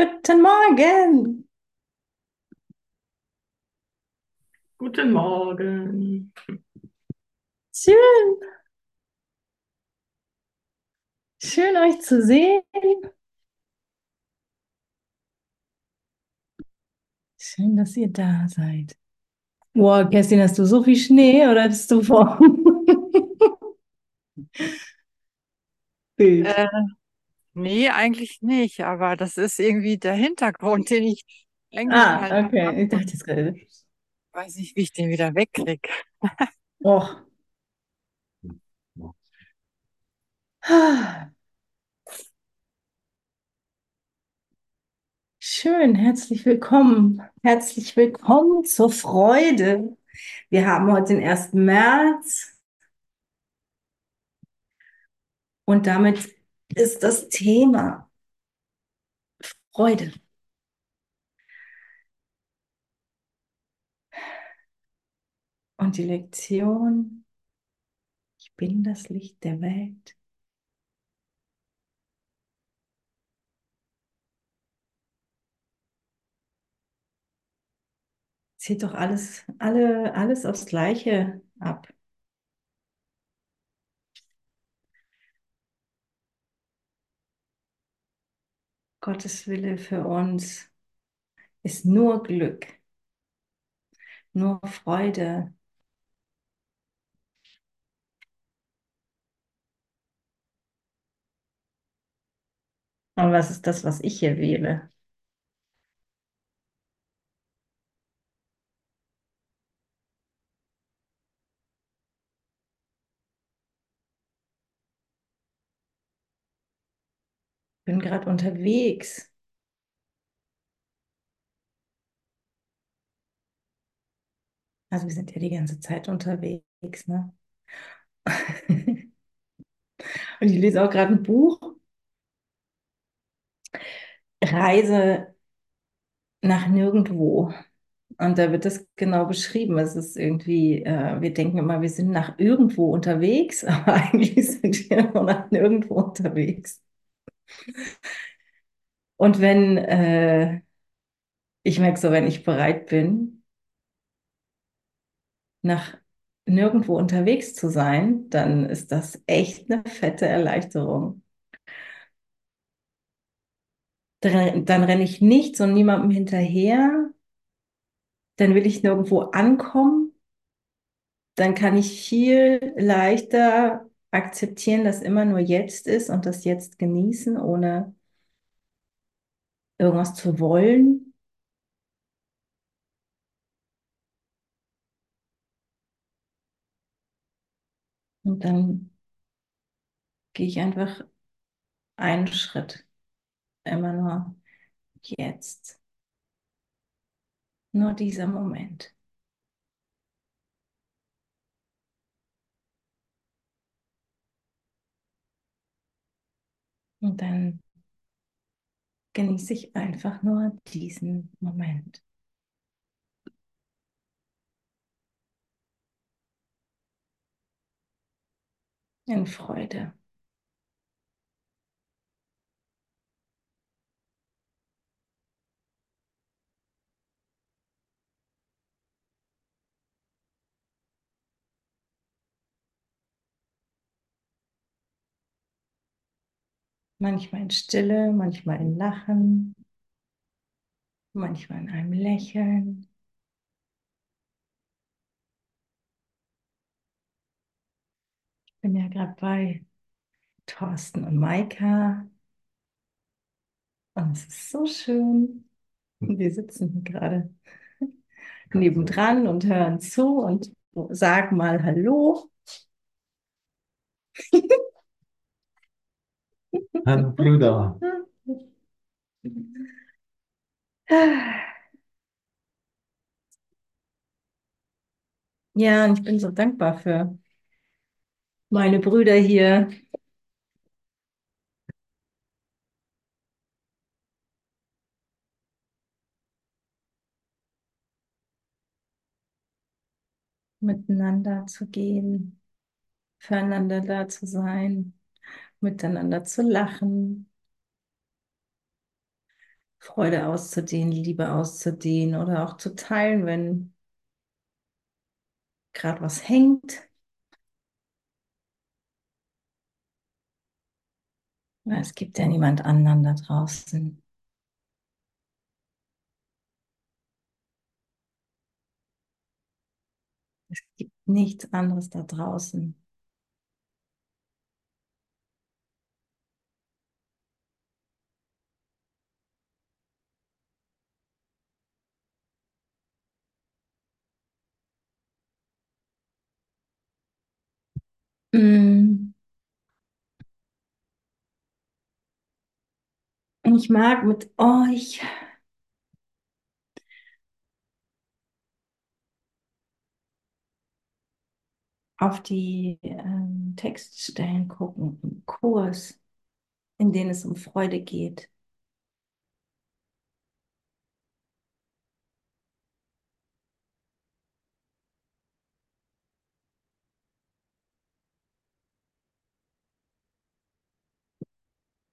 Guten Morgen. Guten Morgen. Schön. Schön euch zu sehen. Schön, dass ihr da seid. Boah, Kerstin, hast du so viel Schnee oder hattest du vor? Bild. Äh, nee, eigentlich nicht, aber das ist irgendwie der Hintergrund, den ich eigentlich Ah, mal okay. habe Ich dachte jetzt gerade. weiß nicht, wie ich den wieder wegkriege. Och. Schön, herzlich willkommen. Herzlich willkommen zur Freude. Wir haben heute den 1. März und damit ist das Thema Freude. Und die Lektion, ich bin das Licht der Welt. Zieht doch alles, alle, alles aufs Gleiche ab. Gottes Wille für uns ist nur Glück, nur Freude. Und was ist das, was ich hier wähle? Bin gerade unterwegs. Also wir sind ja die ganze Zeit unterwegs, ne? Und ich lese auch gerade ein Buch. Reise nach nirgendwo. Und da wird das genau beschrieben. Es ist irgendwie, äh, wir denken immer, wir sind nach irgendwo unterwegs, aber eigentlich sind wir nur nach nirgendwo unterwegs. Und wenn, äh, ich merke so, wenn ich bereit bin, nach nirgendwo unterwegs zu sein, dann ist das echt eine fette Erleichterung. Dann, renne ich nichts und niemandem hinterher. Dann will ich nirgendwo ankommen. Dann kann ich viel leichter akzeptieren, dass immer nur jetzt ist und das jetzt genießen, ohne irgendwas zu wollen. Und dann gehe ich einfach einen Schritt. Immer nur jetzt. Nur dieser Moment. Und dann genieße ich einfach nur diesen Moment. In Freude. Manchmal in Stille, manchmal in Lachen, manchmal in einem Lächeln. Ich bin ja gerade bei Thorsten und Maika. Und es ist so schön. Und wir sitzen hier gerade nebendran und hören zu und sagen mal Hallo. Hallo Brüder. Ja, und ich bin so dankbar für meine Brüder hier. Miteinander zu gehen, füreinander da zu sein, miteinander zu lachen, Freude auszudehnen, Liebe auszudehnen oder auch zu teilen, wenn gerade was hängt. Es gibt ja niemand anderen da draußen. Es gibt nichts anderes da draußen. Mm. Ich mag mit euch auf die ähm, Textstellen gucken im Kurs, in denen es um Freude geht.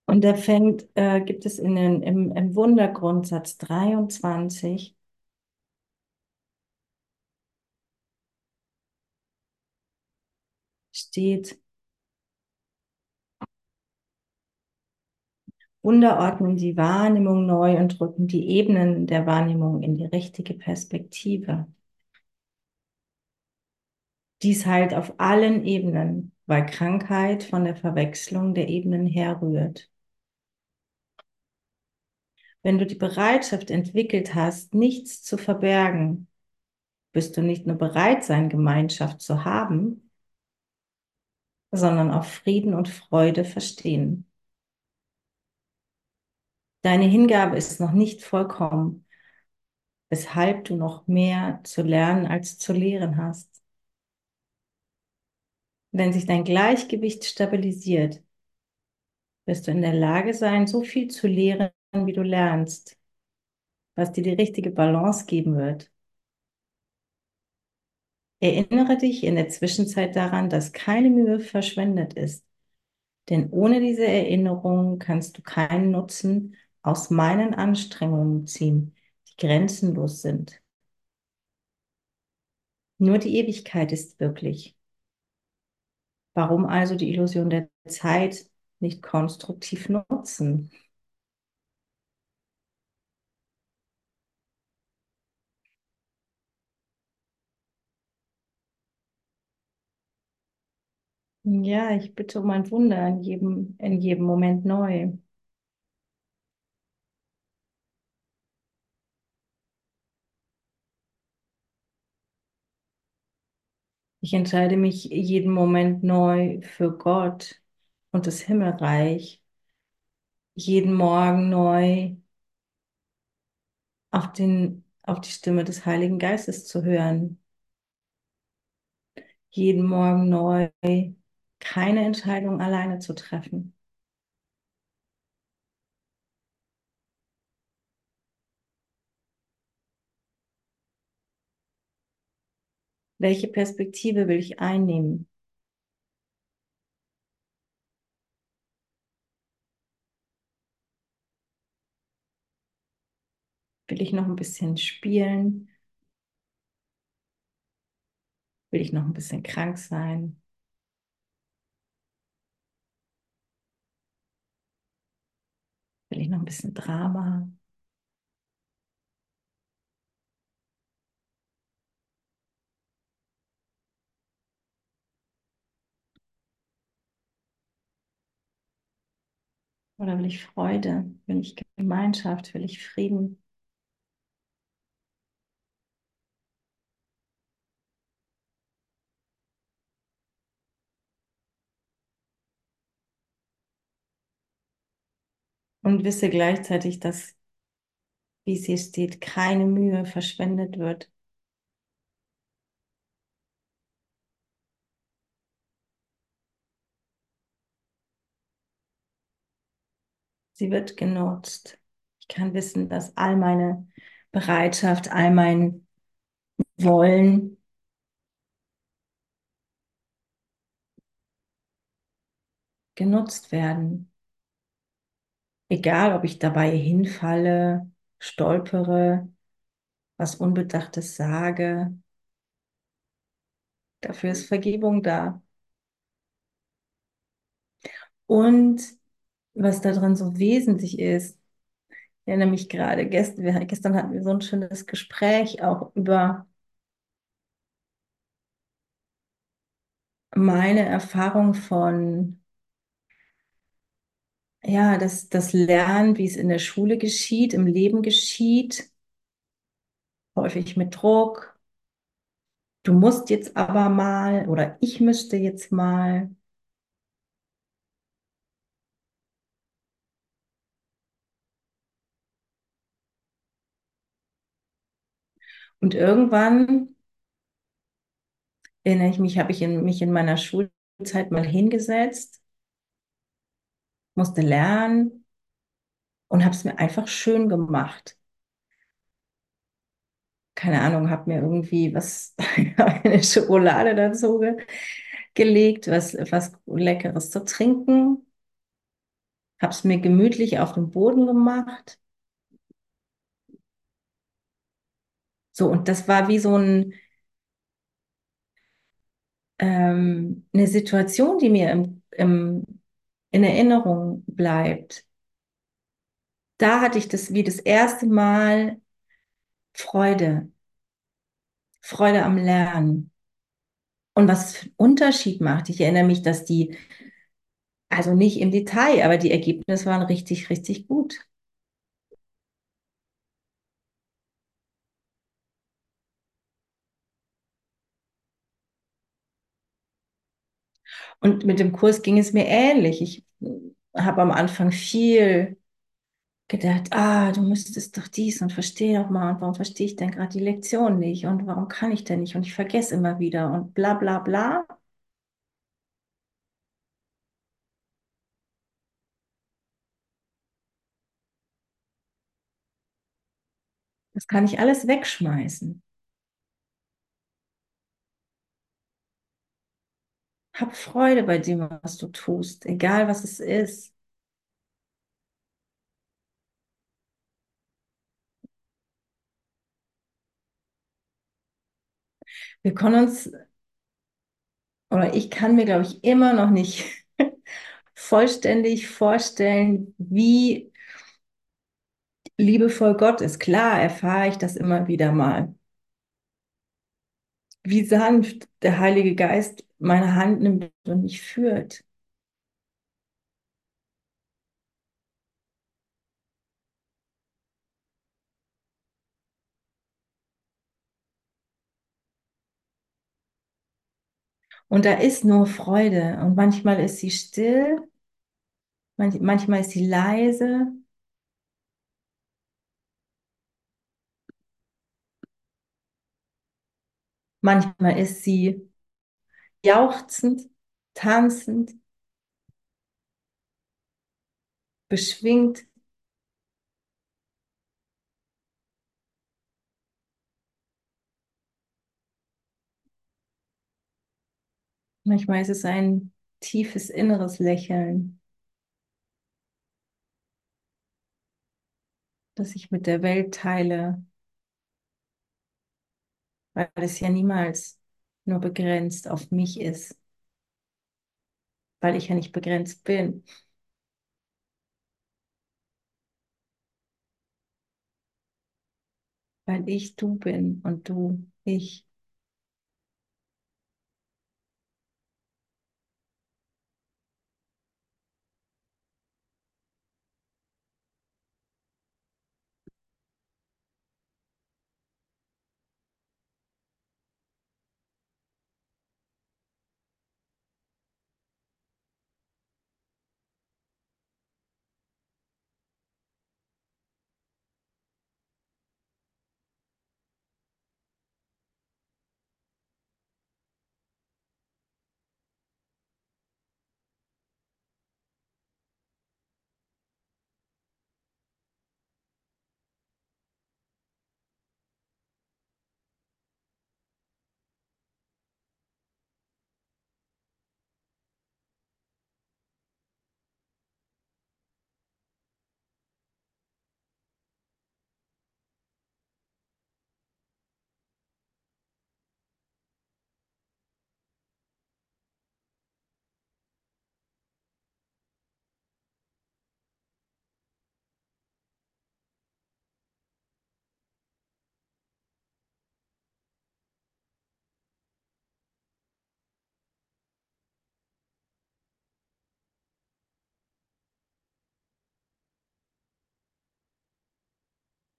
Und da fängt, äh, gibt es in den, im, im Wundergrundsatz 23 steht, Wunder ordnen die Wahrnehmung neu und rücken die Ebenen der Wahrnehmung in die richtige Perspektive. Dies heilt auf allen Ebenen, weil Krankheit von der Verwechslung der Ebenen herrührt. Wenn du die Bereitschaft entwickelt hast, nichts zu verbergen, wirst du nicht nur bereit sein, Gemeinschaft zu haben, sondern auch Frieden und Freude verstehen. Deine Hingabe ist noch nicht vollkommen, weshalb du noch mehr zu lernen als zu lehren hast. Wenn sich dein Gleichgewicht stabilisiert, wirst du in der Lage sein, so viel zu lehren, wie du lernst, was dir die richtige Balance geben wird. Erinnere dich in der Zwischenzeit daran, dass keine Mühe verschwendet ist, denn ohne diese Erinnerung kannst du keinen Nutzen aus meinen Anstrengungen ziehen, die grenzenlos sind. Nur die Ewigkeit ist wirklich. Warum also die Illusion der Zeit nicht konstruktiv nutzen? Ja, ich bitte um ein Wunder in jedem, in jedem Moment neu. Ich entscheide mich jeden Moment neu für Gott und das Himmelreich. Jeden Morgen neu auf den, auf die Stimme des Heiligen Geistes zu hören. Jeden Morgen neu keine Entscheidung alleine zu treffen. Welche Perspektive will ich einnehmen? Will ich noch ein bisschen spielen? Will ich noch ein bisschen krank sein? Will ich noch ein bisschen Drama? Oder will ich Freude? Will ich Gemeinschaft? Will ich Frieden? Und wisse gleichzeitig, dass, wie es hier steht, keine Mühe verschwendet wird. Sie wird genutzt. Ich kann wissen, dass all meine Bereitschaft, all mein Wollen genutzt werden. Egal, ob ich dabei hinfalle, stolpere, was Unbedachtes sage, dafür ist Vergebung da. Und was da drin so wesentlich ist, ich erinnere mich gerade, gestern, gestern hatten wir so ein schönes Gespräch auch über meine Erfahrung von, ja, das, das Lernen, wie es in der Schule geschieht, im Leben geschieht, häufig mit Druck. Du musst jetzt aber mal oder ich müsste jetzt mal. Und irgendwann erinnere ich mich, habe ich in, mich in meiner Schulzeit mal hingesetzt, musste lernen und habe es mir einfach schön gemacht. Keine Ahnung, habe mir irgendwie was, eine Schokolade dazu ge gelegt, was, was Leckeres zu trinken, habe es mir gemütlich auf dem Boden gemacht. So, und das war wie so ein, ähm, eine Situation, die mir im, im, in Erinnerung bleibt. Da hatte ich das wie das erste Mal Freude, Freude am Lernen. Und was für einen Unterschied macht, ich erinnere mich, dass die, also nicht im Detail, aber die Ergebnisse waren richtig, richtig gut. Und mit dem Kurs ging es mir ähnlich. Ich habe am Anfang viel gedacht, ah, du müsstest doch dies und verstehe doch mal und warum verstehe ich denn gerade die Lektion nicht und warum kann ich denn nicht und ich vergesse immer wieder und bla bla bla. Das kann ich alles wegschmeißen. Hab Freude bei dem, was du tust, egal was es ist. Wir können uns, oder ich kann mir, glaube ich, immer noch nicht vollständig vorstellen, wie liebevoll Gott ist. Klar erfahre ich das immer wieder mal. Wie sanft der Heilige Geist meine Hand nimmt und mich führt. Und da ist nur Freude. Und manchmal ist sie still, manchmal ist sie leise. Manchmal ist sie jauchzend, tanzend, beschwingt. Manchmal ist es ein tiefes inneres Lächeln, das ich mit der Welt teile, weil es ja niemals nur begrenzt auf mich ist, weil ich ja nicht begrenzt bin. Weil ich du bin und du ich.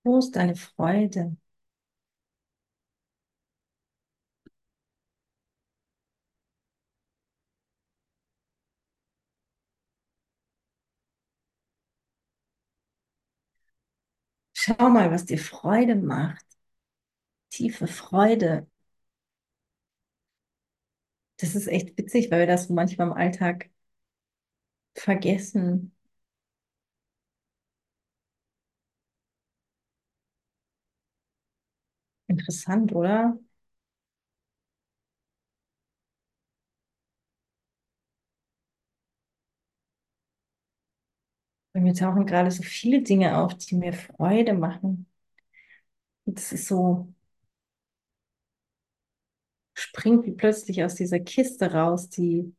Wo deine Freude? Schau mal, was dir Freude macht. Tiefe Freude. Das ist echt witzig, weil wir das manchmal im Alltag vergessen. Interessant, oder? Bei mir tauchen gerade so viele Dinge auf, die mir Freude machen. Und das ist so, springt wie plötzlich aus dieser Kiste raus, die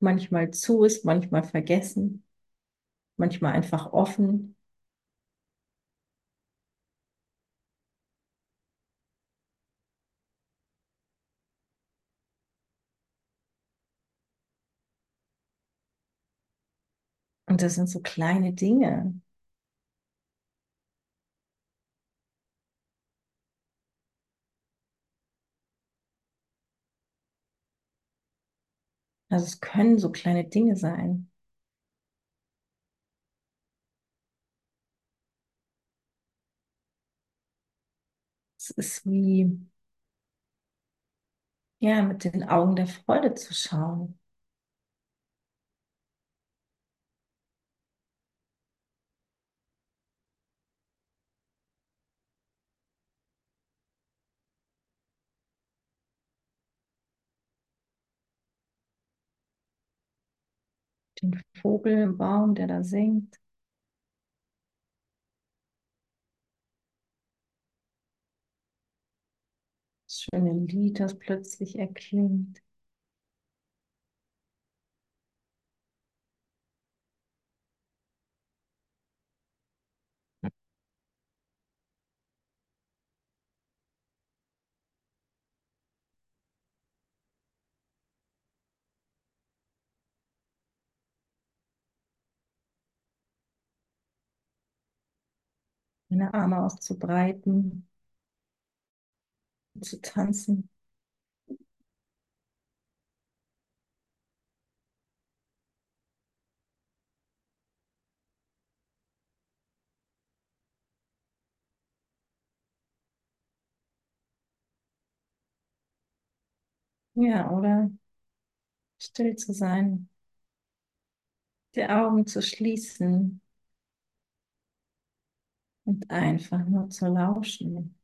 manchmal zu ist, manchmal vergessen, manchmal einfach offen. Das sind so kleine Dinge. Also es können so kleine Dinge sein. Es ist wie, ja, mit den Augen der Freude zu schauen. Den Vogel im Baum, der da singt. Das schöne Lied, das plötzlich erklingt. Meine Arme auszubreiten, zu tanzen. Ja, oder still zu sein, die Augen zu schließen und einfach nur zu lauschen.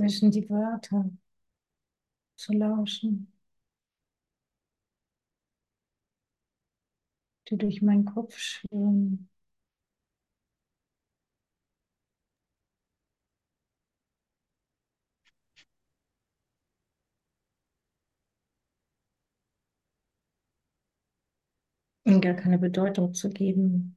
Zwischen die Wörter zu lauschen, die durch meinen Kopf schwirren. gar keine Bedeutung zu geben.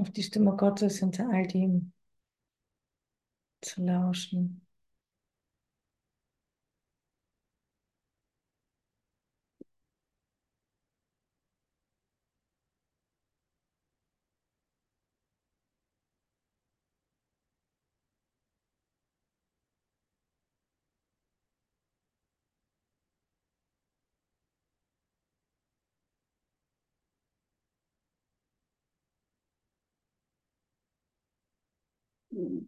Auf die Stimme Gottes hinter all dem zu lauschen. 嗯。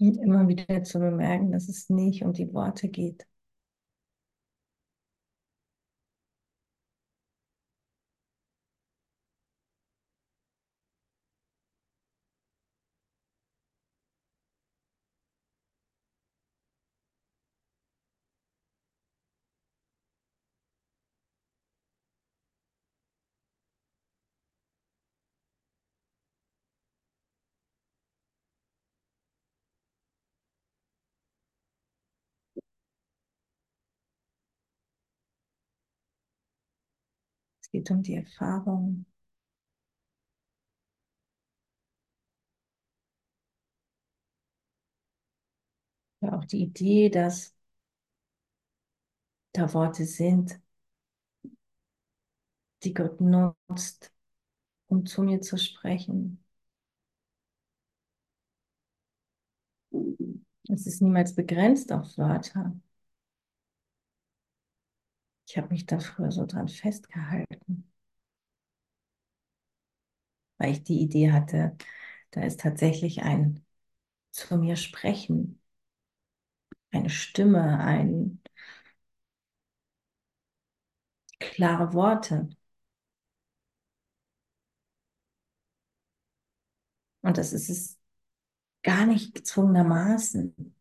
Immer wieder zu bemerken, dass es nicht um die Worte geht. Es geht um die Erfahrung. Ja, auch die Idee, dass da Worte sind, die Gott nutzt, um zu mir zu sprechen. Es ist niemals begrenzt auf Wörter. Ich habe mich da früher so dran festgehalten, weil ich die Idee hatte, da ist tatsächlich ein zu mir sprechen, eine Stimme, ein klare Worte. Und das ist es gar nicht gezwungenermaßen.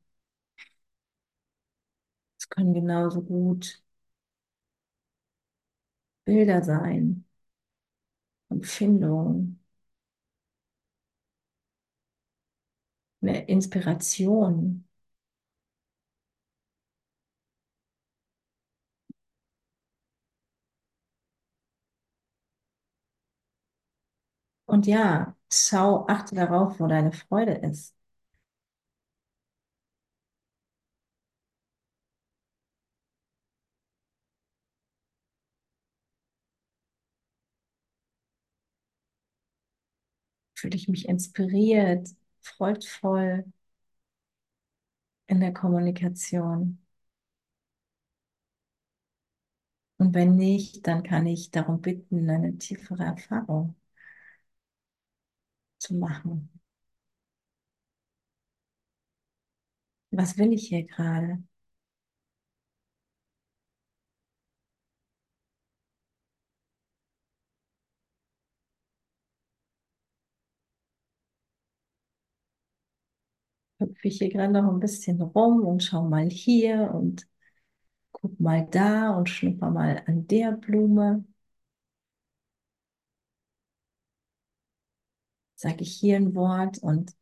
Es können genauso gut Bilder sein, Empfindungen, eine Inspiration. Und ja, schau, achte darauf, wo deine Freude ist. Fühle ich mich inspiriert, freudvoll in der Kommunikation. Und wenn nicht, dann kann ich darum bitten, eine tiefere Erfahrung zu machen. Was will ich hier gerade? Hüpfe ich hier gerade noch ein bisschen rum und schau mal hier und guck mal da und schnupper mal an der Blume. Sage ich hier ein Wort und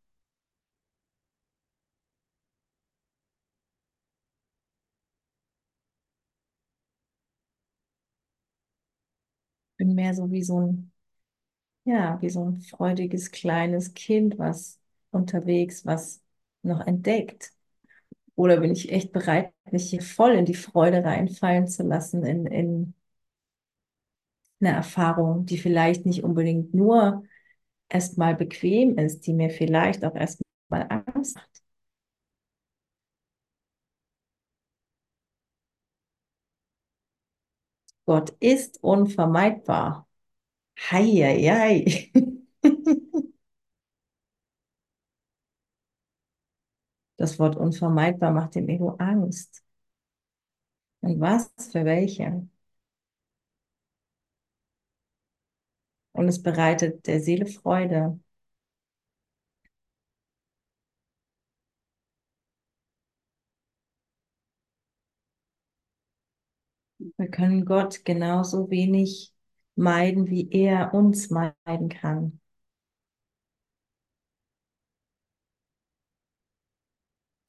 bin mehr so wie so ein, ja, wie so ein freudiges kleines Kind, was unterwegs was noch entdeckt. Oder bin ich echt bereit, mich hier voll in die Freude reinfallen zu lassen, in, in eine Erfahrung, die vielleicht nicht unbedingt nur erstmal bequem ist, die mir vielleicht auch erstmal Angst macht. Gott ist unvermeidbar. Hei, hei, hei. Das Wort unvermeidbar macht dem Ego Angst. Und was für welche? Und es bereitet der Seele Freude. Wir können Gott genauso wenig meiden, wie er uns meiden kann.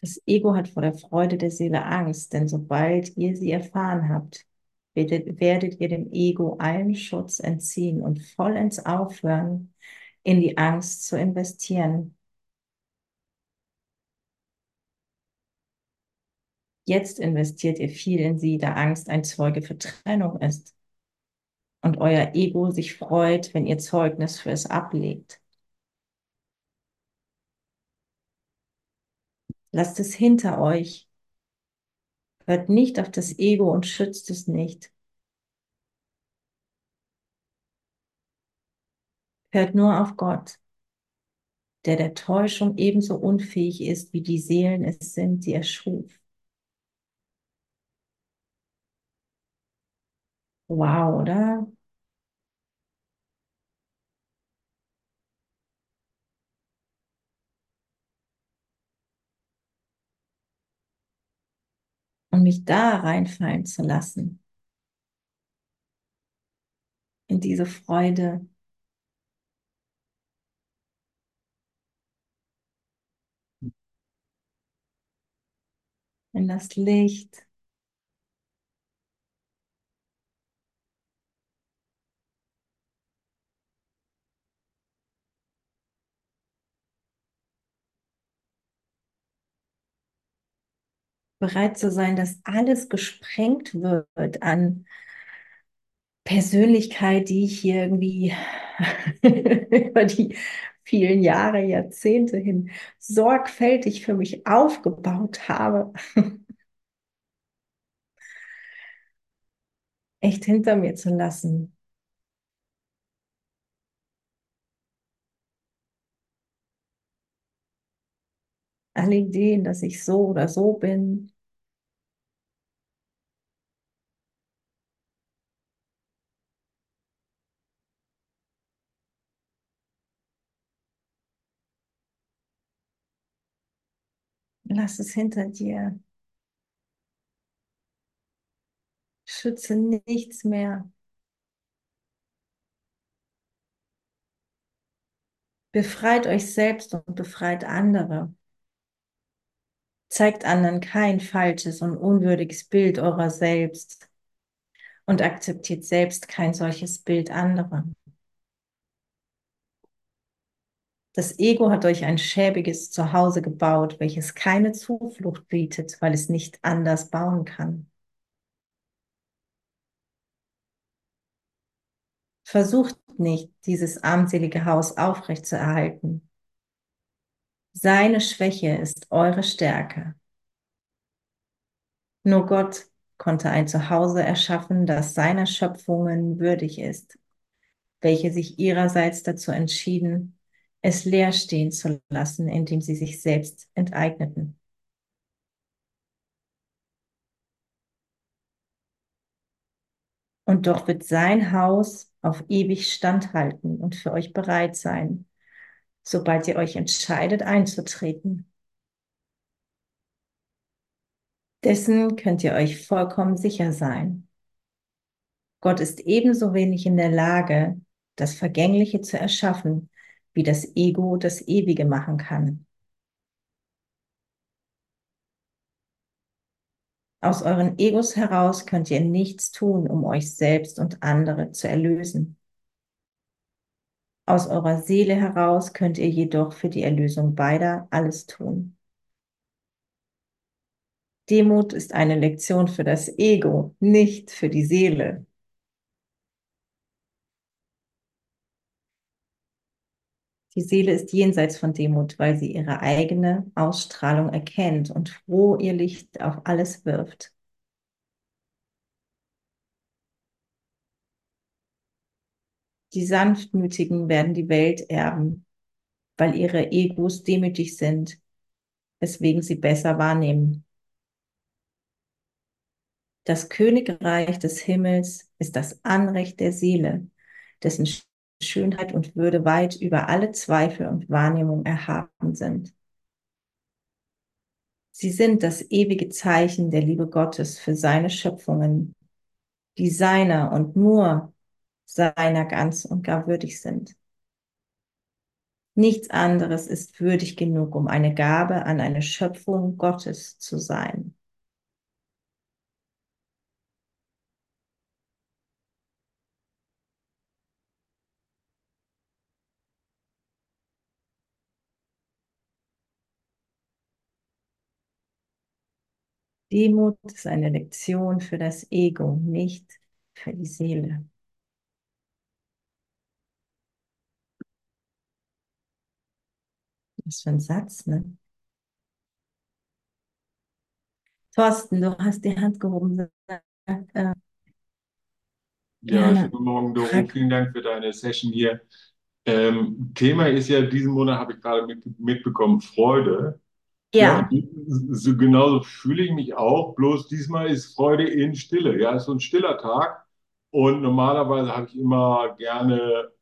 Das Ego hat vor der Freude der Seele Angst, denn sobald ihr sie erfahren habt, werdet, werdet ihr dem Ego allen Schutz entziehen und vollends aufhören, in die Angst zu investieren. Jetzt investiert ihr viel in sie, da Angst ein Zeuge für Trennung ist und euer Ego sich freut, wenn ihr Zeugnis für es ablegt. Lasst es hinter euch. Hört nicht auf das Ego und schützt es nicht. Hört nur auf Gott, der der Täuschung ebenso unfähig ist, wie die Seelen es sind, die er schuf. Wow, oder? Und mich da reinfallen zu lassen. In diese Freude. In das Licht. Bereit zu sein, dass alles gesprengt wird an Persönlichkeit, die ich hier irgendwie über die vielen Jahre, Jahrzehnte hin sorgfältig für mich aufgebaut habe, echt hinter mir zu lassen. Alle Ideen, dass ich so oder so bin, Lass es hinter dir. Schütze nichts mehr. Befreit euch selbst und befreit andere. Zeigt anderen kein falsches und unwürdiges Bild eurer selbst und akzeptiert selbst kein solches Bild anderer. Das Ego hat euch ein schäbiges Zuhause gebaut, welches keine Zuflucht bietet, weil es nicht anders bauen kann. Versucht nicht, dieses armselige Haus aufrechtzuerhalten. Seine Schwäche ist eure Stärke. Nur Gott konnte ein Zuhause erschaffen, das seiner Schöpfungen würdig ist, welche sich ihrerseits dazu entschieden, es leer stehen zu lassen, indem sie sich selbst enteigneten. Und doch wird sein Haus auf ewig standhalten und für euch bereit sein, sobald ihr euch entscheidet einzutreten. Dessen könnt ihr euch vollkommen sicher sein. Gott ist ebenso wenig in der Lage, das Vergängliche zu erschaffen, wie das Ego das Ewige machen kann. Aus euren Egos heraus könnt ihr nichts tun, um euch selbst und andere zu erlösen. Aus eurer Seele heraus könnt ihr jedoch für die Erlösung beider alles tun. Demut ist eine Lektion für das Ego, nicht für die Seele. Die Seele ist jenseits von Demut, weil sie ihre eigene Ausstrahlung erkennt und froh ihr Licht auf alles wirft. Die Sanftmütigen werden die Welt erben, weil ihre Egos demütig sind, weswegen sie besser wahrnehmen. Das Königreich des Himmels ist das Anrecht der Seele, dessen Schönheit und Würde weit über alle Zweifel und Wahrnehmung erhaben sind. Sie sind das ewige Zeichen der Liebe Gottes für seine Schöpfungen, die seiner und nur seiner ganz und gar würdig sind. Nichts anderes ist würdig genug, um eine Gabe an eine Schöpfung Gottes zu sein. Demut ist eine Lektion für das Ego, nicht für die Seele. Was für ein Satz, ne? Thorsten, du hast die Hand gehoben. Äh, ja, schönen Morgen, Doro. Vielen Dank für deine Session hier. Ähm, Thema ist ja, diesen Monat habe ich gerade mit, mitbekommen, Freude. Ja. ja so, genauso fühle ich mich auch, bloß diesmal ist Freude in Stille. Ja, es ist so ein stiller Tag und normalerweise habe ich immer gerne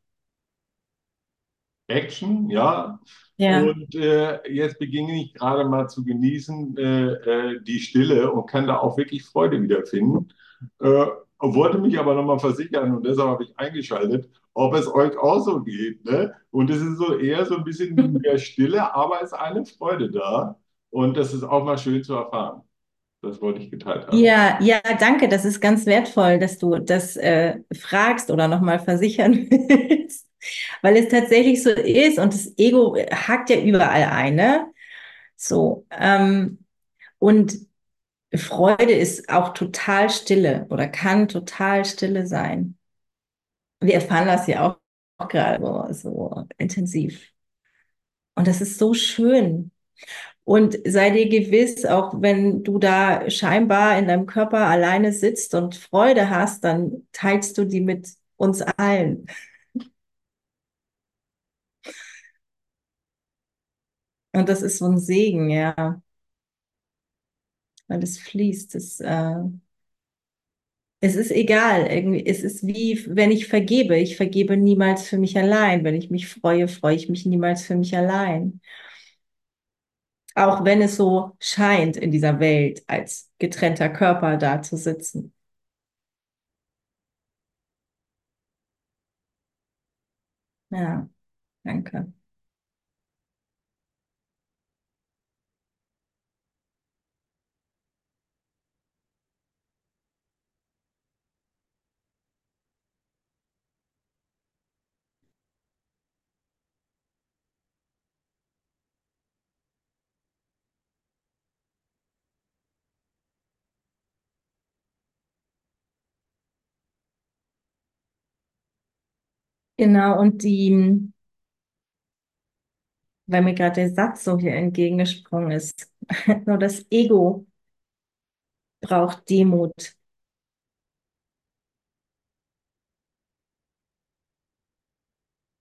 Action, ja. Ja. Und äh, jetzt beginne ich gerade mal zu genießen äh, äh, die Stille und kann da auch wirklich Freude wiederfinden. Äh, wollte mich aber nochmal versichern und deshalb habe ich eingeschaltet, ob es euch auch so geht. Ne? Und es ist so eher so ein bisschen mehr Stille, aber es ist eine Freude da. Und das ist auch mal schön zu erfahren. Das wollte ich geteilt haben. Ja, ja, danke. Das ist ganz wertvoll, dass du das äh, fragst oder nochmal versichern willst, weil es tatsächlich so ist und das Ego hackt ja überall ein. Ne? So ähm, und Freude ist auch total stille oder kann total stille sein. Wir erfahren das ja auch, auch gerade so, so intensiv. Und das ist so schön. Und sei dir gewiss, auch wenn du da scheinbar in deinem Körper alleine sitzt und Freude hast, dann teilst du die mit uns allen. Und das ist so ein Segen, ja. Weil es fließt. Es, äh, es ist egal. Es ist wie, wenn ich vergebe. Ich vergebe niemals für mich allein. Wenn ich mich freue, freue ich mich niemals für mich allein. Auch wenn es so scheint, in dieser Welt als getrennter Körper da zu sitzen. Ja, danke. Genau, und die, weil mir gerade der Satz so hier entgegengesprungen ist, nur das Ego braucht Demut.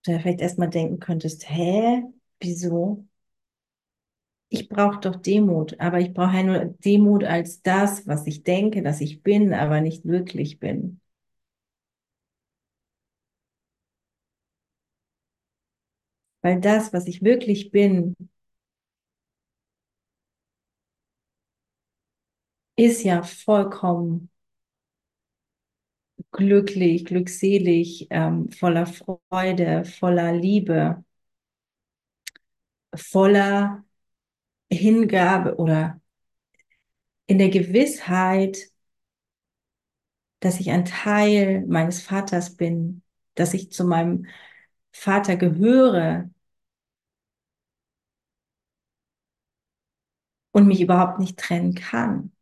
Du ja vielleicht erstmal denken könntest, hä, wieso? Ich brauche doch Demut, aber ich brauche ja nur Demut als das, was ich denke, dass ich bin, aber nicht wirklich bin. Weil das, was ich wirklich bin, ist ja vollkommen glücklich, glückselig, ähm, voller Freude, voller Liebe, voller Hingabe oder in der Gewissheit, dass ich ein Teil meines Vaters bin, dass ich zu meinem Vater gehöre und mich überhaupt nicht trennen kann.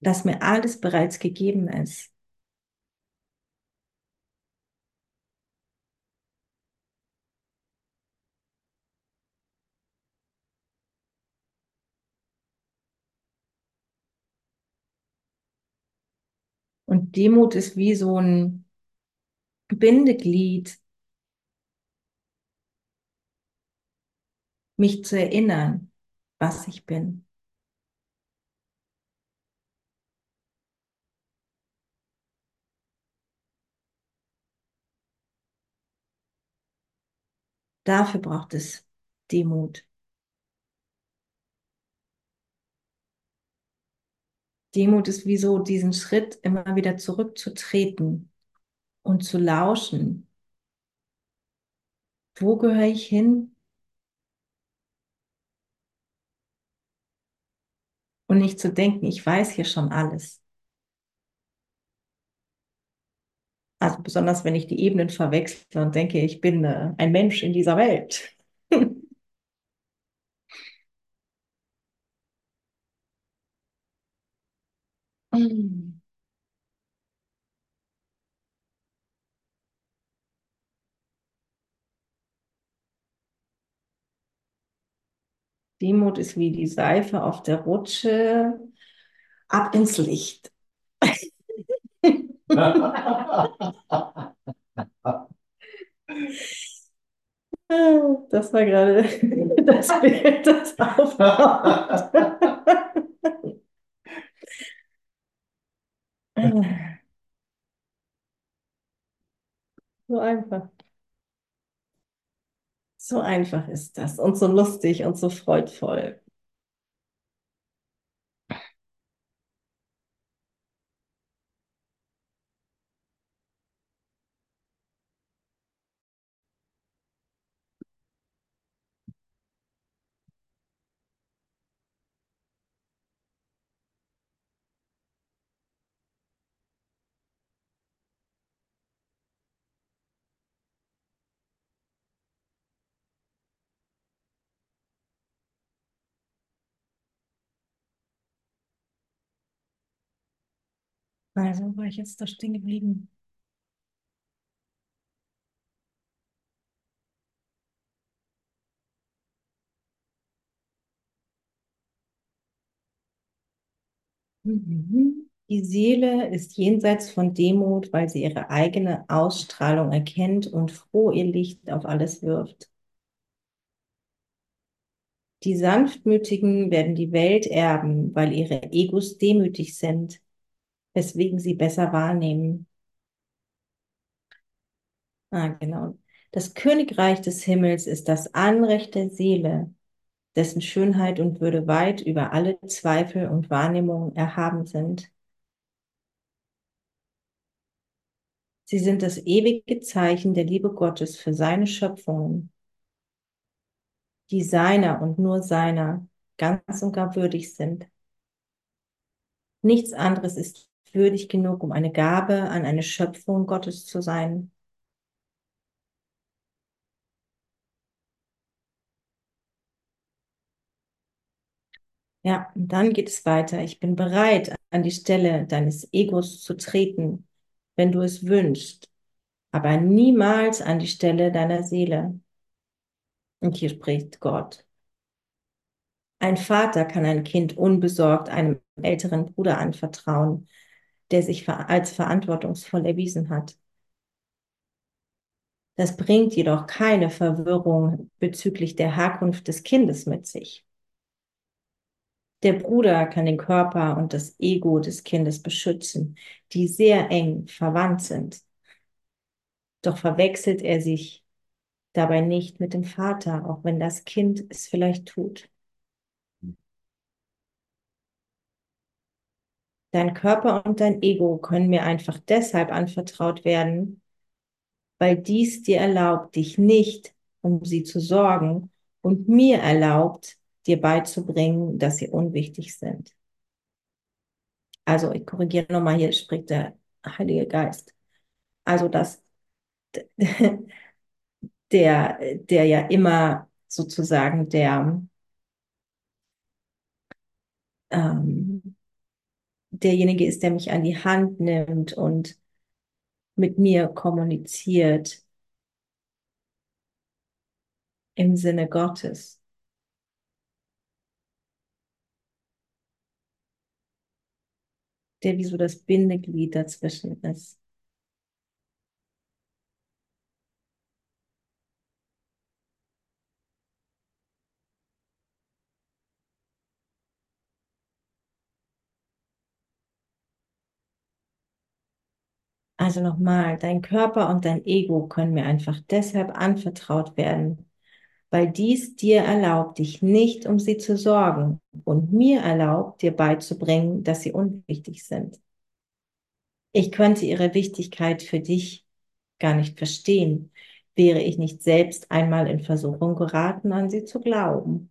Dass mir alles bereits gegeben ist. Und Demut ist wie so ein Bindeglied, mich zu erinnern, was ich bin. Dafür braucht es Demut. Demut ist wie so diesen Schritt immer wieder zurückzutreten und zu lauschen. Wo gehöre ich hin? Und nicht zu denken, ich weiß hier schon alles. Also besonders, wenn ich die Ebenen verwechsle und denke, ich bin äh, ein Mensch in dieser Welt. Demut ist wie die Seife auf der Rutsche. Ab ins Licht. Das war gerade das Bild, das aufkommt. So einfach. So einfach ist das und so lustig und so freudvoll. Also war ich jetzt da stehen geblieben. Mhm. Die Seele ist jenseits von Demut, weil sie ihre eigene Ausstrahlung erkennt und froh ihr Licht auf alles wirft. Die Sanftmütigen werden die Welt erben, weil ihre Egos demütig sind, weswegen sie besser wahrnehmen. Ah, genau. Das Königreich des Himmels ist das Anrecht der Seele, dessen Schönheit und Würde weit über alle Zweifel und Wahrnehmungen erhaben sind. Sie sind das ewige Zeichen der Liebe Gottes für seine Schöpfungen, die seiner und nur seiner ganz und gar würdig sind. Nichts anderes ist würdig genug, um eine Gabe an eine Schöpfung Gottes zu sein. Ja, und dann geht es weiter. Ich bin bereit, an die Stelle deines Egos zu treten, wenn du es wünschst, aber niemals an die Stelle deiner Seele. Und hier spricht Gott. Ein Vater kann ein Kind unbesorgt einem älteren Bruder anvertrauen, der sich als verantwortungsvoll erwiesen hat. Das bringt jedoch keine Verwirrung bezüglich der Herkunft des Kindes mit sich. Der Bruder kann den Körper und das Ego des Kindes beschützen, die sehr eng verwandt sind. Doch verwechselt er sich dabei nicht mit dem Vater, auch wenn das Kind es vielleicht tut. Dein Körper und dein Ego können mir einfach deshalb anvertraut werden, weil dies dir erlaubt, dich nicht um sie zu sorgen und mir erlaubt, dir beizubringen, dass sie unwichtig sind. Also ich korrigiere nochmal, hier spricht der Heilige Geist. Also dass der, der ja immer sozusagen der ähm, derjenige ist, der mich an die Hand nimmt und mit mir kommuniziert im Sinne Gottes. der wie so das Bindeglied dazwischen ist. Also nochmal, dein Körper und dein Ego können mir einfach deshalb anvertraut werden, weil dies dir erlaubt, dich nicht um sie zu sorgen und mir erlaubt, dir beizubringen, dass sie unwichtig sind. Ich könnte ihre Wichtigkeit für dich gar nicht verstehen, wäre ich nicht selbst einmal in Versuchung geraten, an sie zu glauben.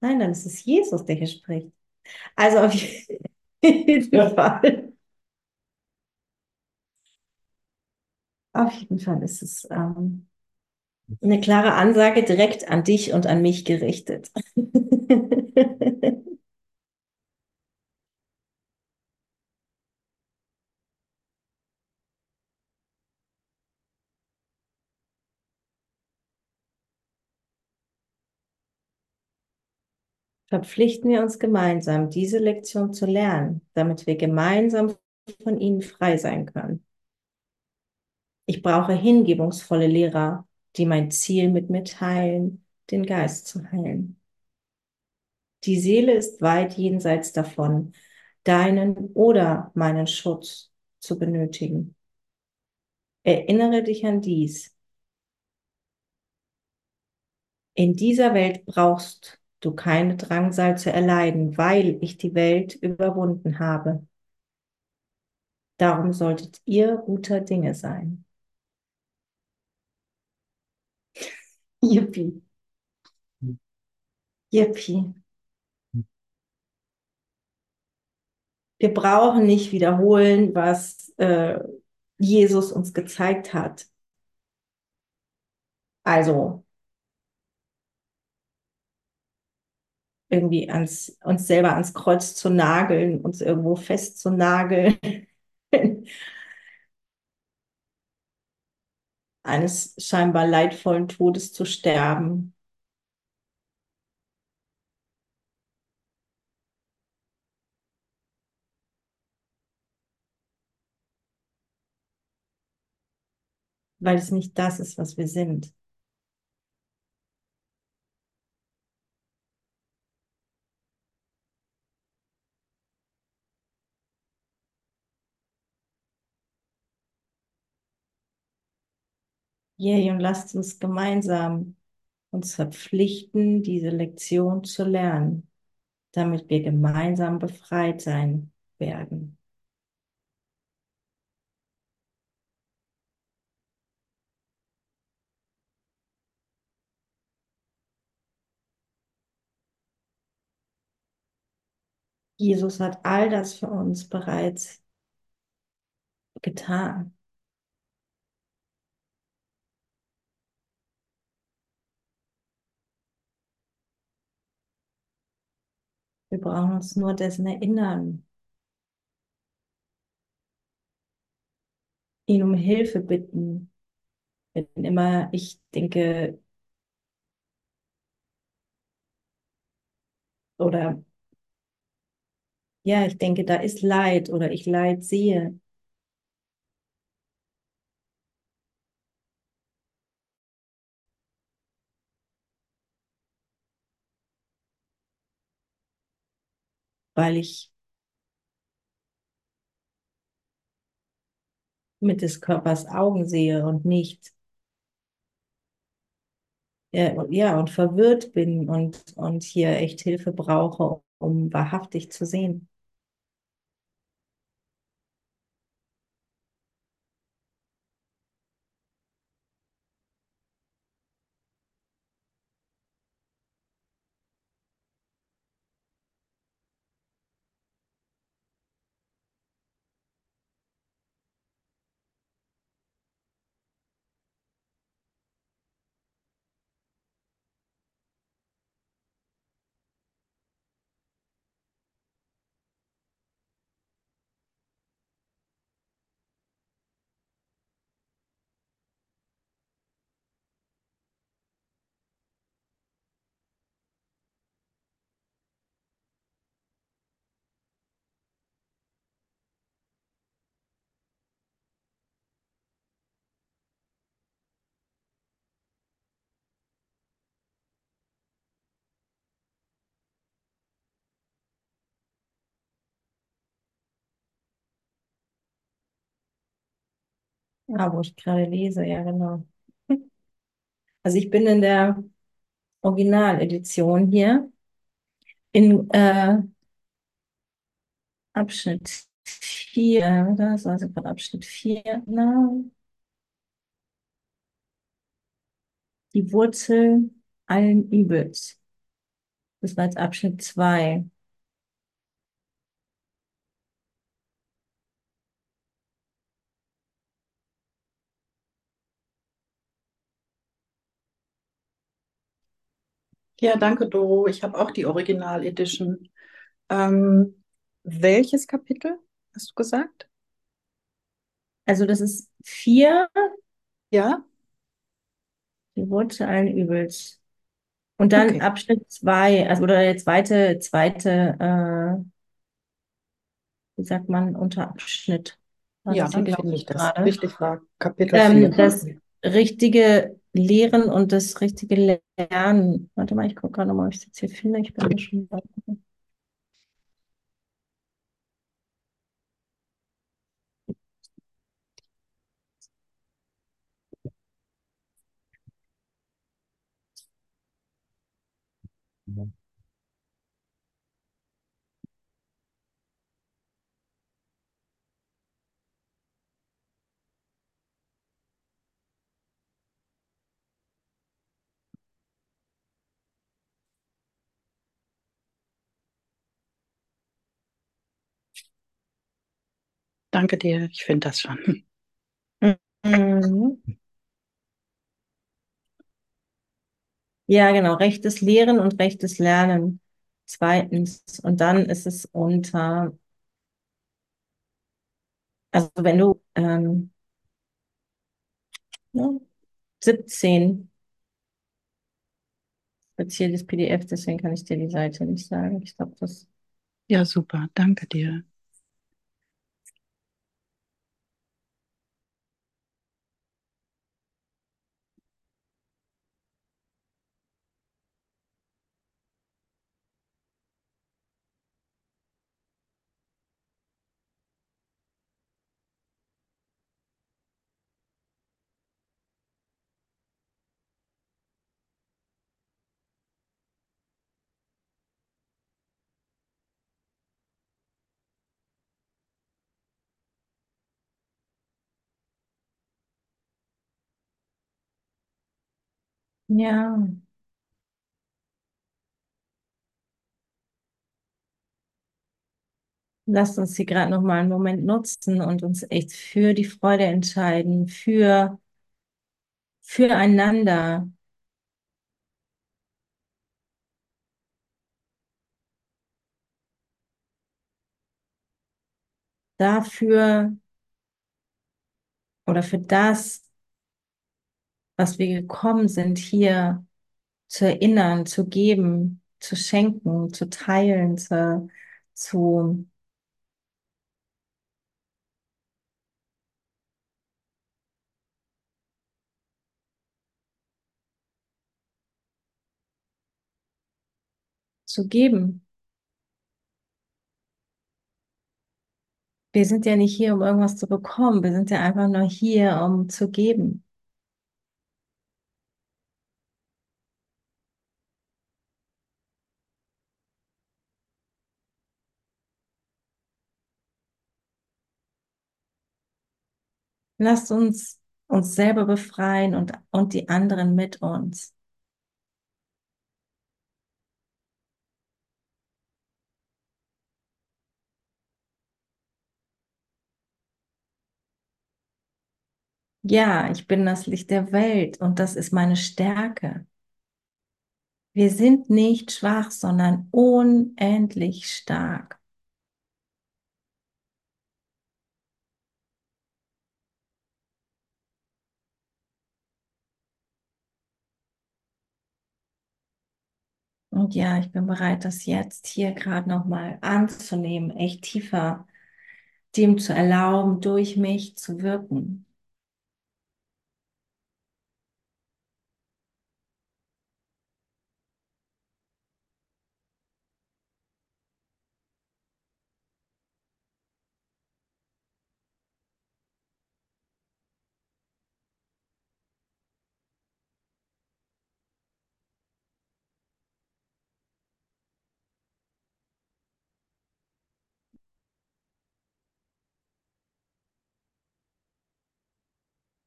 Nein, dann ist es Jesus, der hier spricht. Also auf jeden Fall. Auf jeden Fall ist es ähm, eine klare Ansage direkt an dich und an mich gerichtet. Verpflichten wir uns gemeinsam, diese Lektion zu lernen, damit wir gemeinsam von ihnen frei sein können. Ich brauche hingebungsvolle Lehrer, die mein Ziel mit mir teilen, den Geist zu heilen. Die Seele ist weit jenseits davon, deinen oder meinen Schutz zu benötigen. Erinnere dich an dies. In dieser Welt brauchst du keine Drangsal zu erleiden, weil ich die Welt überwunden habe. Darum solltet ihr guter Dinge sein. Yippie. Yippie. Wir brauchen nicht wiederholen, was äh, Jesus uns gezeigt hat. Also irgendwie ans, uns selber ans Kreuz zu nageln, uns irgendwo festzunageln. eines scheinbar leidvollen Todes zu sterben. Weil es nicht das ist, was wir sind. Yay, und lasst uns gemeinsam uns verpflichten, diese Lektion zu lernen, damit wir gemeinsam befreit sein werden. Jesus hat all das für uns bereits getan. Wir brauchen uns nur dessen erinnern. Ihn um Hilfe bitten. Wenn immer ich denke, oder ja, ich denke, da ist Leid oder ich Leid sehe. Weil ich mit des Körpers Augen sehe und nicht ja, und verwirrt bin und, und hier echt Hilfe brauche, um wahrhaftig zu sehen. Ah, wo ich gerade lese, ja, genau. Also ich bin in der Originaledition hier in äh, Abschnitt 4, das ist also von Abschnitt 4, na, die Wurzel allen Übels. Das war jetzt Abschnitt 2. Ja, danke, Doro. Ich habe auch die Original Edition. Ähm, welches Kapitel hast du gesagt? Also das ist 4, Ja? die Wurzel allen Übels. Und dann Okay. Abschnitt 2, also oder der zweite, zweite, äh, wie sagt man, Unterabschnitt. Ja, das hier, dann glaube finde ich, das. gerade. Wichtig war Kapitel Ähm, 4. das richtige Lehren und das richtige Lernen. Warte mal, ich gucke gerade nochmal, ob ich es jetzt hier finde. Ich bin schon bei. Danke dir, ich finde das schon. Mhm. Ja, genau, rechtes Lehren und rechtes Lernen. Zweitens. Und dann ist es unter, also wenn du ähm, ja, 17, jetzt hier das PDF, deswegen kann ich dir die Seite nicht sagen. Ich glaube, das. Ja, super, danke dir. Ja, lasst uns hier gerade noch mal einen Moment nutzen und uns echt für die Freude entscheiden, für füreinander. Dafür oder für das, was wir gekommen sind, hier zu erinnern, zu geben, zu schenken, zu teilen, zu, zu zu geben. Wir sind ja nicht hier, um irgendwas zu bekommen. Wir sind ja einfach nur hier, um zu geben. Lasst uns uns selber befreien und, und die anderen mit uns. Ja, ich bin das Licht der Welt und das ist meine Stärke. Wir sind nicht schwach, sondern unendlich stark. Und ja, ich bin bereit, das jetzt hier gerade nochmal anzunehmen, echt tiefer dem zu erlauben, durch mich zu wirken.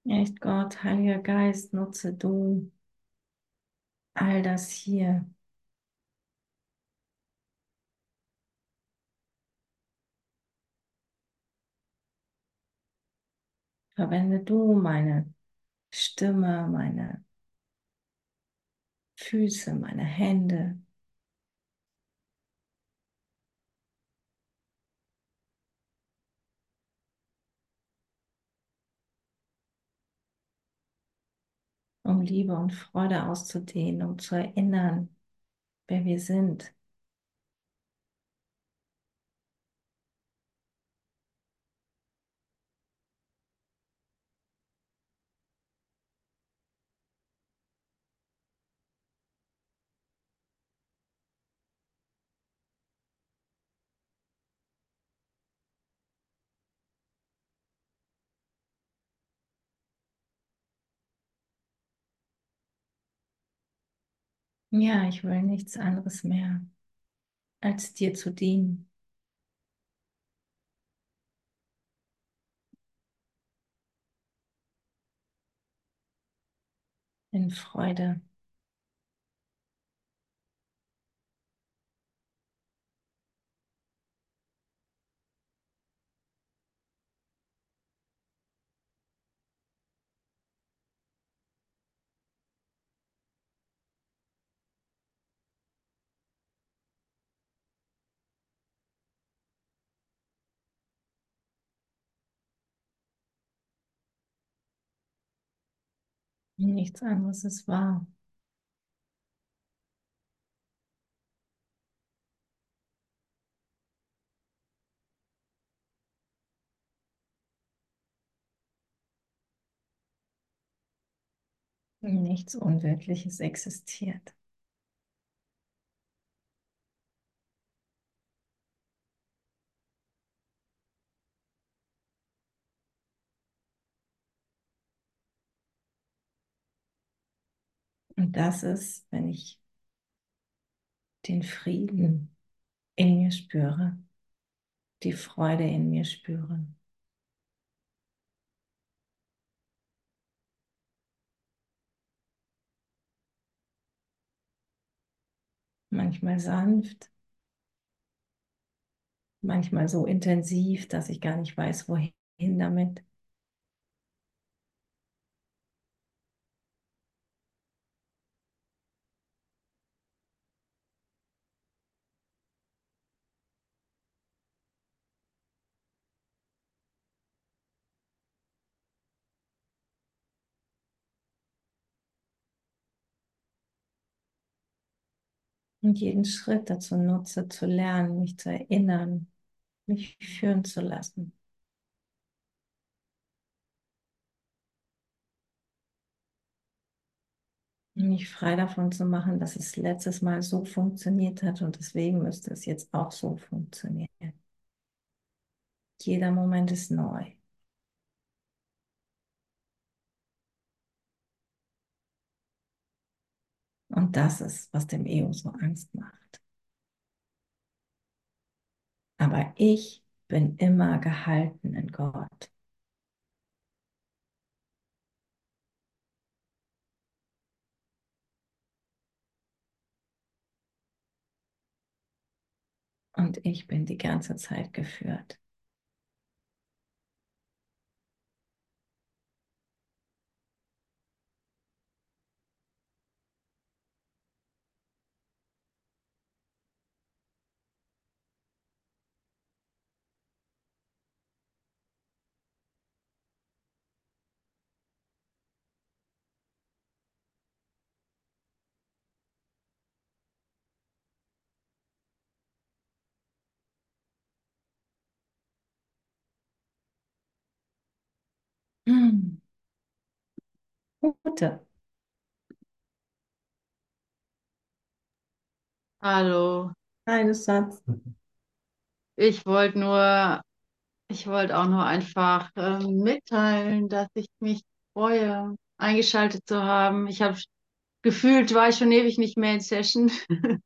Echt Gott, Heiliger Geist, nutze du all das hier. Verwende du meine Stimme, meine Füße, meine Hände. Um Liebe und Freude auszudehnen, um zu erinnern, wer wir sind. Ja, ich will nichts anderes mehr, als dir zu dienen. In Freude. Nichts anderes ist wahr. Nichts Unwirkliches existiert. Und das ist, wenn ich den Frieden in mir spüre, die Freude in mir spüre. Manchmal sanft, manchmal so intensiv, dass ich gar nicht weiß, wohin damit. Und jeden Schritt dazu nutze, zu lernen, mich zu erinnern, mich führen zu lassen. mich frei davon zu machen, dass es letztes Mal so funktioniert hat und deswegen müsste es jetzt auch so funktionieren. Jeder Moment ist neu. Und das ist, was dem Ego so Angst macht. Aber ich bin immer gehalten in Gott. Und ich bin die ganze Zeit geführt. Gute. Hallo, Hi, Schatz. ich wollte nur, ich wollte auch nur einfach ähm, mitteilen, dass ich mich freue, eingeschaltet zu haben. Ich habe gefühlt, war ich schon ewig nicht mehr in Session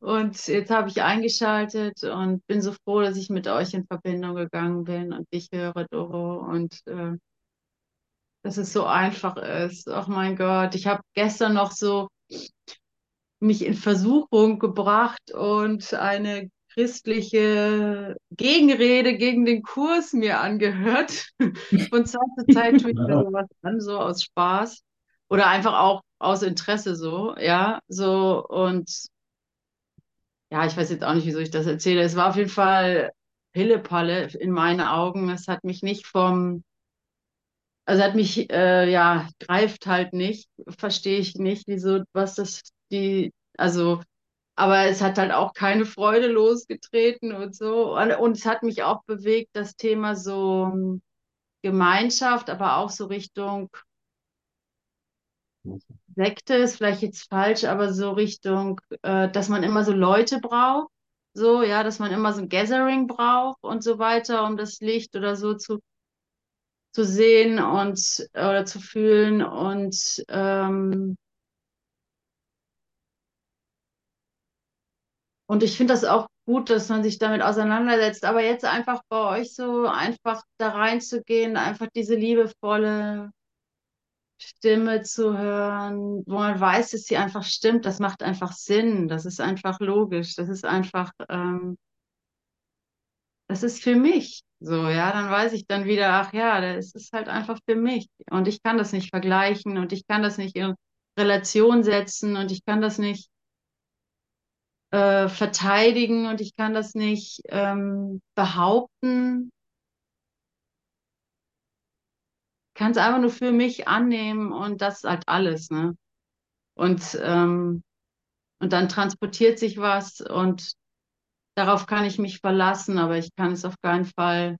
und jetzt habe ich eingeschaltet und bin so froh, dass ich mit euch in Verbindung gegangen bin und dich höre, Doro, und äh, dass es so einfach ist. Oh mein Gott, ich habe gestern noch so mich in Versuchung gebracht und eine christliche Gegenrede gegen den Kurs mir angehört. Von Zeit zu Zeit tue ich mir sowas an, so aus Spaß oder einfach auch aus Interesse so, ja, so und ja, ich weiß jetzt auch nicht, wieso ich das erzähle. Es war auf jeden Fall Pillepalle in meinen Augen. Es hat mich nicht vom, also hat mich, äh, ja, greift halt nicht, verstehe ich nicht, wieso, was das die, also, aber es hat halt auch keine Freude losgetreten und so. Und, und es hat mich auch bewegt, das Thema so ähm, Gemeinschaft, aber auch so Richtung Sekte ist vielleicht jetzt falsch, aber so Richtung, äh, dass man immer so Leute braucht, so, ja, dass man immer so ein Gathering braucht und so weiter, um das Licht oder so zu, zu sehen und oder zu fühlen und ähm, und ich finde das auch gut, dass man sich damit auseinandersetzt, aber jetzt einfach bei euch so einfach da reinzugehen, einfach diese liebevolle Stimme zu hören, wo man weiß, dass sie einfach stimmt, das macht einfach Sinn, das ist einfach logisch, das ist einfach, ähm, das ist für mich. So, ja, dann weiß ich dann wieder, ach ja, das ist halt einfach für mich. Und ich kann das nicht vergleichen und ich kann das nicht in Relation setzen und ich kann das nicht äh, verteidigen und ich kann das nicht ähm, behaupten. kann es einfach nur für mich annehmen und das ist halt alles, ne? Und, ähm, und dann transportiert sich was und darauf kann ich mich verlassen, aber ich kann es auf keinen Fall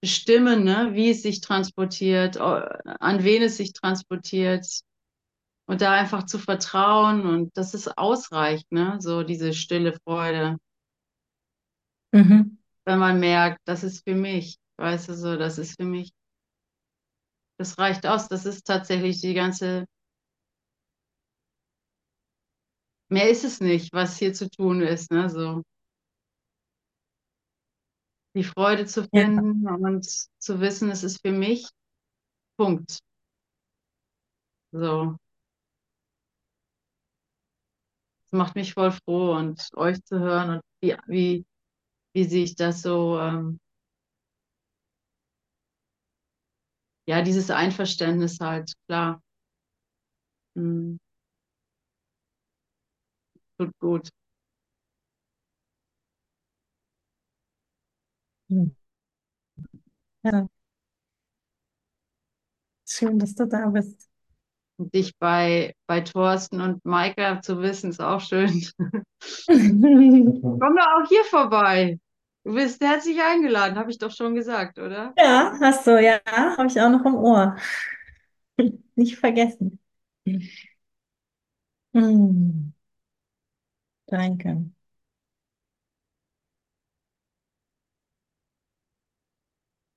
bestimmen, ne? Wie es sich transportiert, an wen es sich transportiert. Und da einfach zu vertrauen und dass es ausreicht, ne? So diese stille Freude. Mhm. Wenn man merkt, das ist für mich, weißt du so, das ist für mich. Das reicht aus. Das ist tatsächlich die ganze. Mehr ist es nicht, was hier zu tun ist. Ne? So. Die Freude zu Ja. finden und zu wissen, es ist für mich. Punkt. So. Das macht mich voll froh und euch zu hören und wie, wie, wie sich das so, ähm, ja, dieses Einverständnis halt, klar. Hm. Tut gut. Hm. Ja. Schön, dass du da bist. Und dich bei, bei Thorsten und Maike zu wissen, ist auch schön. Komm doch auch hier vorbei. Du bist herzlich eingeladen, habe ich doch schon gesagt, oder? Ja, hast du, ja, habe ich auch noch im Ohr. Nicht vergessen. Hm. Danke.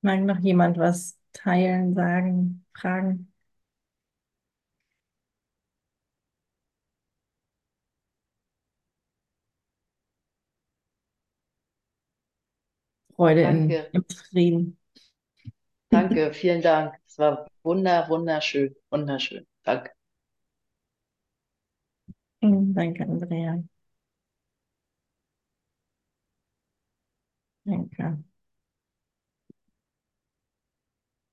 Mag noch jemand was teilen, sagen, fragen? Freude in, im Frieden. danke, vielen Dank. Es war wunder, wunderschön, wunderschön. Danke. Danke, Andrea. Danke.